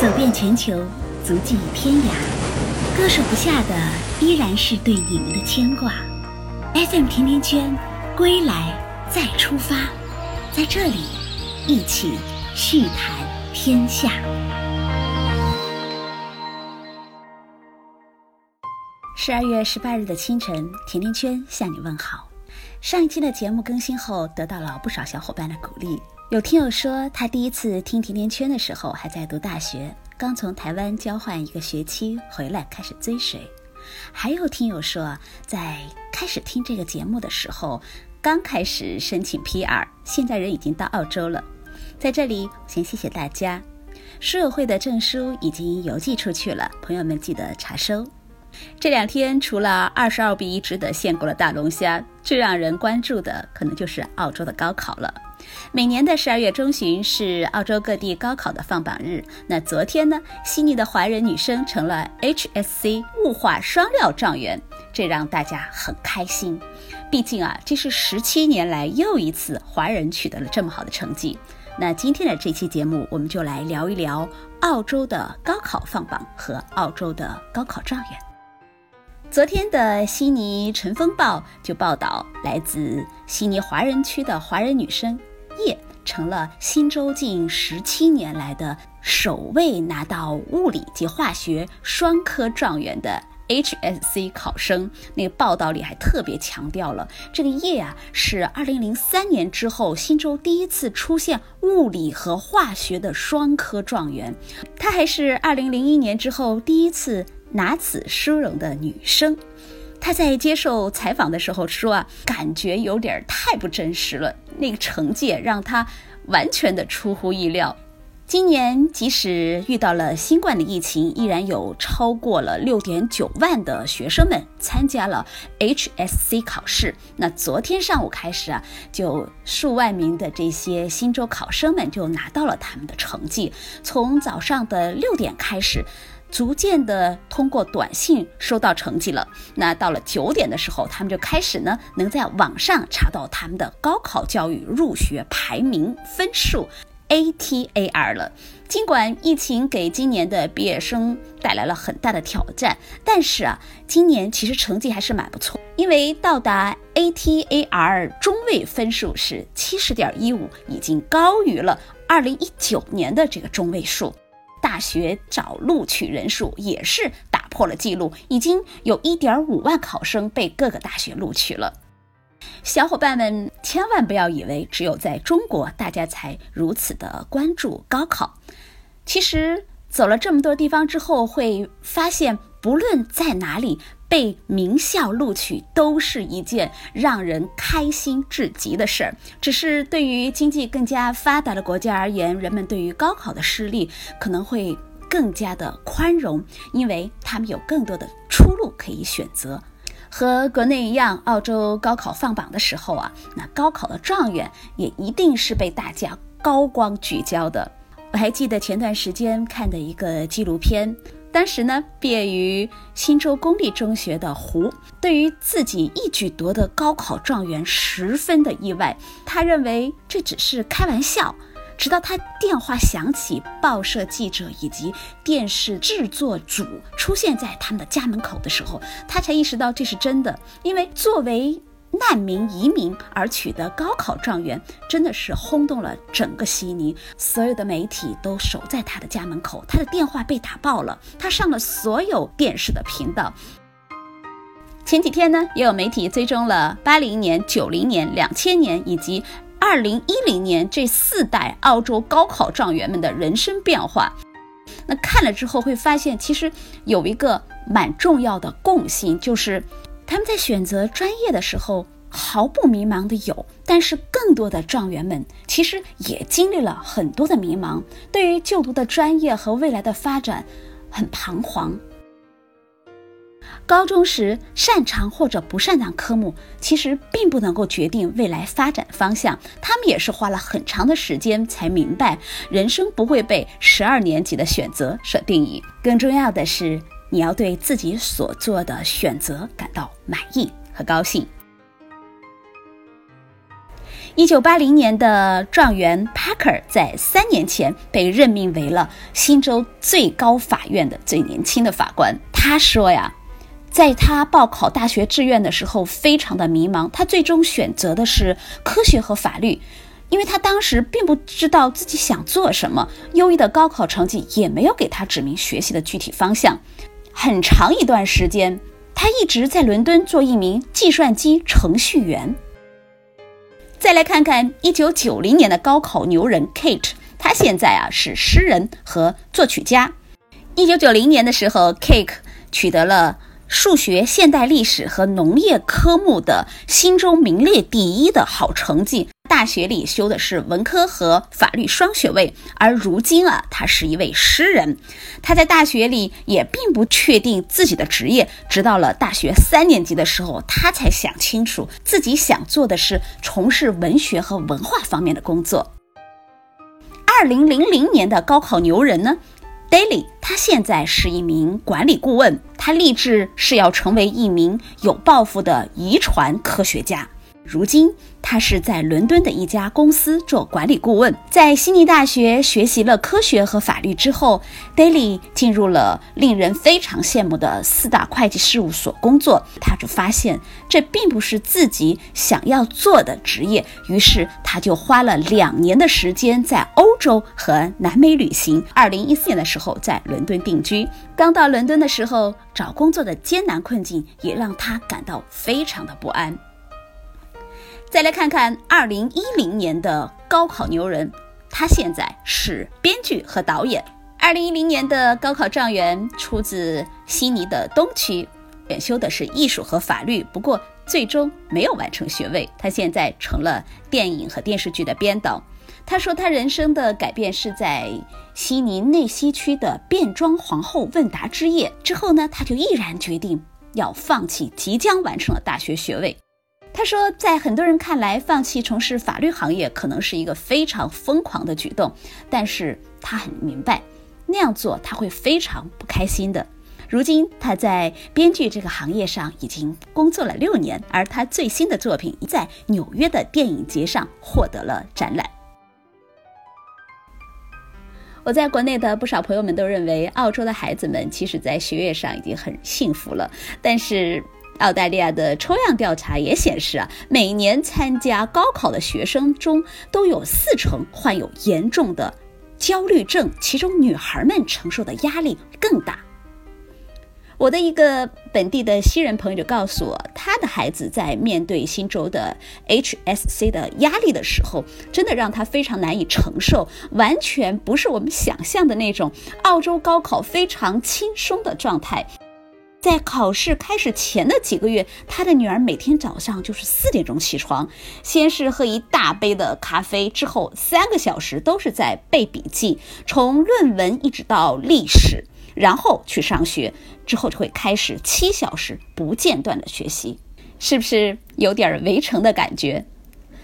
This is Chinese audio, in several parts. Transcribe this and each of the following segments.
走遍全球，足迹天涯，割舍不下的依然是对你们的牵挂。FM 甜甜圈，归来再出发，在这里一起叙谈天下。十二月十八日的清晨，甜甜圈向你问好。上一期的节目更新后，得到了不少小伙伴的鼓励。有听友说，他第一次听甜甜圈的时候还在读大学，刚从台湾交换一个学期回来开始追随。还有听友说，在开始听这个节目的时候，刚开始申请 PR，现在人已经到澳洲了。在这里，先谢谢大家。书友会的证书已经邮寄出去了，朋友们记得查收。这两天，除了二十二比一值得限购的大龙虾，最让人关注的可能就是澳洲的高考了。每年的十二月中旬是澳洲各地高考的放榜日。那昨天呢，悉尼的华人女生成了 HSC 物化双料状元，这让大家很开心。毕竟啊，这是十七年来又一次华人取得了这么好的成绩。那今天的这期节目，我们就来聊一聊澳洲的高考放榜和澳洲的高考状元。昨天的悉尼晨风报就报道，来自悉尼华人区的华人女生。叶成了新州近十七年来的首位拿到物理及化学双科状元的 HSC 考生。那个报道里还特别强调了，这个叶啊是二零零三年之后新州第一次出现物理和化学的双科状元，她还是二零零一年之后第一次拿此殊荣的女生。他在接受采访的时候说啊，感觉有点太不真实了。那个成绩让他完全的出乎意料。今年即使遇到了新冠的疫情，依然有超过了六点九万的学生们参加了 HSC 考试。那昨天上午开始啊，就数万名的这些新州考生们就拿到了他们的成绩。从早上的六点开始。逐渐的通过短信收到成绩了。那到了九点的时候，他们就开始呢，能在网上查到他们的高考教育入学排名分数 ATAR 了。尽管疫情给今年的毕业生带来了很大的挑战，但是啊，今年其实成绩还是蛮不错，因为到达 ATAR 中位分数是七十点一五，已经高于了二零一九年的这个中位数。学找录取人数也是打破了记录，已经有一点五万考生被各个大学录取了。小伙伴们千万不要以为只有在中国大家才如此的关注高考，其实走了这么多地方之后，会发现不论在哪里。被名校录取都是一件让人开心至极的事儿。只是对于经济更加发达的国家而言，人们对于高考的失利可能会更加的宽容，因为他们有更多的出路可以选择。和国内一样，澳洲高考放榜的时候啊，那高考的状元也一定是被大家高光聚焦的。我还记得前段时间看的一个纪录片。当时呢，毕业于新州公立中学的胡，对于自己一举夺得高考状元十分的意外。他认为这只是开玩笑，直到他电话响起，报社记者以及电视制作组出现在他们的家门口的时候，他才意识到这是真的。因为作为难民移民而取得高考状元，真的是轰动了整个悉尼。所有的媒体都守在他的家门口，他的电话被打爆了，他上了所有电视的频道。前几天呢，也有媒体追踪了八零年、九零年、两千年以及二零一零年这四代澳洲高考状元们的人生变化。那看了之后会发现，其实有一个蛮重要的共性，就是。他们在选择专业的时候毫不迷茫的有，但是更多的状元们其实也经历了很多的迷茫，对于就读的专业和未来的发展很彷徨。高中时擅长或者不擅长科目，其实并不能够决定未来发展方向。他们也是花了很长的时间才明白，人生不会被十二年级的选择所定义。更重要的是。你要对自己所做的选择感到满意和高兴。一九八零年的状元 Parker 在三年前被任命为了新州最高法院的最年轻的法官。他说呀，在他报考大学志愿的时候非常的迷茫，他最终选择的是科学和法律，因为他当时并不知道自己想做什么，优异的高考成绩也没有给他指明学习的具体方向。很长一段时间，他一直在伦敦做一名计算机程序员。再来看看一九九零年的高考牛人 Kate，他现在啊是诗人和作曲家。一九九零年的时候，Kate 取得了数学、现代历史和农业科目的新州名列第一的好成绩。大学里修的是文科和法律双学位，而如今啊，他是一位诗人。他在大学里也并不确定自己的职业，直到了大学三年级的时候，他才想清楚自己想做的是从事文学和文化方面的工作。二零零零年的高考牛人呢，Daily，他现在是一名管理顾问，他立志是要成为一名有抱负的遗传科学家。如今，他是在伦敦的一家公司做管理顾问。在悉尼大学学习了科学和法律之后，Daly 进入了令人非常羡慕的四大会计事务所工作。他就发现这并不是自己想要做的职业，于是他就花了两年的时间在欧洲和南美旅行。二零一四年的时候，在伦敦定居。刚到伦敦的时候，找工作的艰难困境也让他感到非常的不安。再来看看二零一零年的高考牛人，他现在是编剧和导演。二零一零年的高考状元出自悉尼的东区，选修的是艺术和法律，不过最终没有完成学位。他现在成了电影和电视剧的编导。他说，他人生的改变是在悉尼内西区的变装皇后问答之夜之后呢，他就毅然决定要放弃即将完成的大学学位。他说，在很多人看来，放弃从事法律行业可能是一个非常疯狂的举动，但是他很明白，那样做他会非常不开心的。如今，他在编剧这个行业上已经工作了六年，而他最新的作品在纽约的电影节上获得了展览。我在国内的不少朋友们都认为，澳洲的孩子们其实在学业上已经很幸福了，但是。澳大利亚的抽样调查也显示啊，每年参加高考的学生中都有四成患有严重的焦虑症，其中女孩们承受的压力更大。我的一个本地的西人朋友就告诉我，他的孩子在面对新州的 HSC 的压力的时候，真的让他非常难以承受，完全不是我们想象的那种澳洲高考非常轻松的状态。在考试开始前的几个月，他的女儿每天早上就是四点钟起床，先是喝一大杯的咖啡，之后三个小时都是在背笔记，从论文一直到历史，然后去上学，之后就会开始七小时不间断的学习，是不是有点围城的感觉？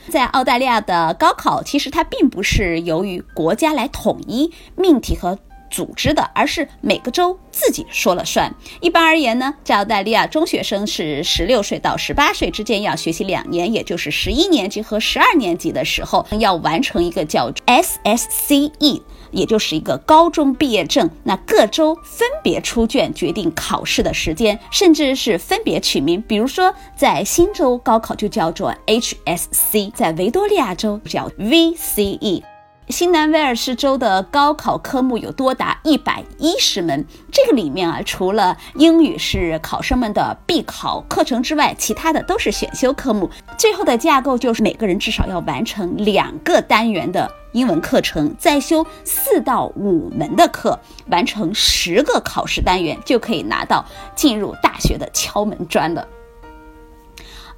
在澳大利亚的高考，其实它并不是由于国家来统一命题和。组织的，而是每个州自己说了算。一般而言呢，在澳大利亚，中学生是十六岁到十八岁之间要学习两年，也就是十一年级和十二年级的时候要完成一个叫 SSCE，也就是一个高中毕业证。那各州分别出卷决定考试的时间，甚至是分别取名。比如说，在新州高考就叫做 HSC，在维多利亚州叫 VCE。新南威尔士州的高考科目有多达一百一十门，这个里面啊，除了英语是考生们的必考课程之外，其他的都是选修科目。最后的架构就是每个人至少要完成两个单元的英文课程，再修四到五门的课，完成十个考试单元，就可以拿到进入大学的敲门砖了。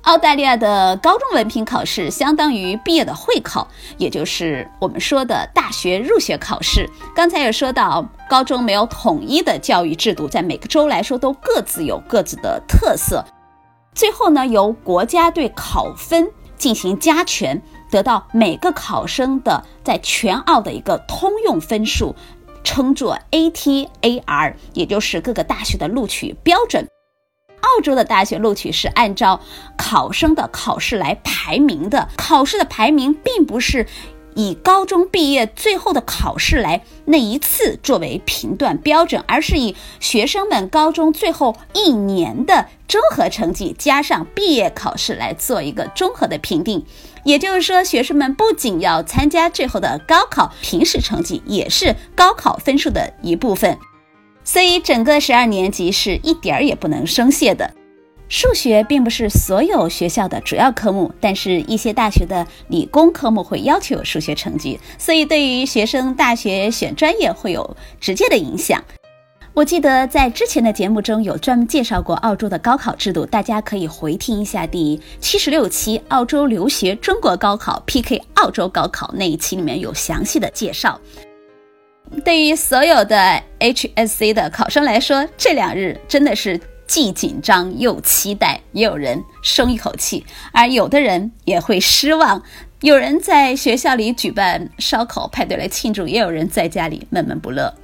澳大利亚的高中文凭考试相当于毕业的会考，也就是我们说的大学入学考试。刚才有说到，高中没有统一的教育制度，在每个州来说都各自有各自的特色。最后呢，由国家对考分进行加权，得到每个考生的在全澳的一个通用分数，称作 ATAR，也就是各个大学的录取标准。澳洲的大学录取是按照考生的考试来排名的，考试的排名并不是以高中毕业最后的考试来那一次作为评断标准，而是以学生们高中最后一年的综合成绩加上毕业考试来做一个综合的评定。也就是说，学生们不仅要参加最后的高考，平时成绩也是高考分数的一部分。所以，整个十二年级是一点儿也不能松懈的。数学并不是所有学校的主要科目，但是一些大学的理工科目会要求数学成绩，所以对于学生大学选专业会有直接的影响。我记得在之前的节目中有专门介绍过澳洲的高考制度，大家可以回听一下第七十六期《澳洲留学中国高考 PK 澳洲高考》那一期，里面有详细的介绍。对于所有的 HSC 的考生来说，这两日真的是既紧张又期待，也有人松一口气，而有的人也会失望。有人在学校里举办烧烤派对来庆祝，也有人在家里闷闷不乐。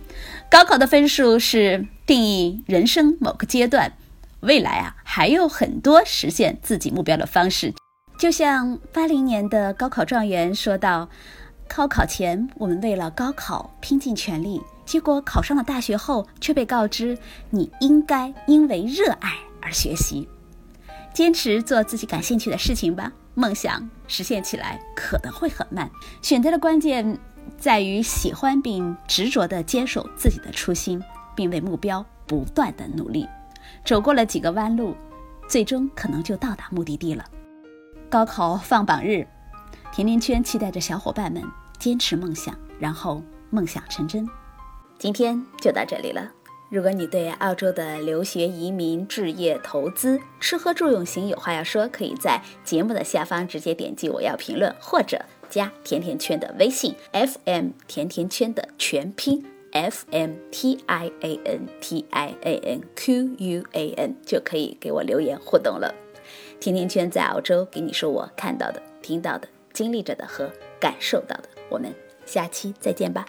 高考的分数是定义人生某个阶段，未来啊还有很多实现自己目标的方式。就像八零年的高考状元说道。高考前，我们为了高考拼尽全力，结果考上了大学后，却被告知你应该因为热爱而学习，坚持做自己感兴趣的事情吧。梦想实现起来可能会很慢，选择的关键在于喜欢并执着地坚守自己的初心，并为目标不断的努力。走过了几个弯路，最终可能就到达目的地了。高考放榜日，甜甜圈期待着小伙伴们。坚持梦想，然后梦想成真。今天就到这里了。如果你对澳洲的留学、移民、置业、投资、吃喝住用行有话要说，可以在节目的下方直接点击我要评论，或者加甜甜圈的微信 FM 甜甜圈的全拼 FM T I A N T I A N Q U A N 就可以给我留言互动了。甜甜圈在澳洲给你说我看到的、听到的、经历着的和感受到的。我们下期再见吧。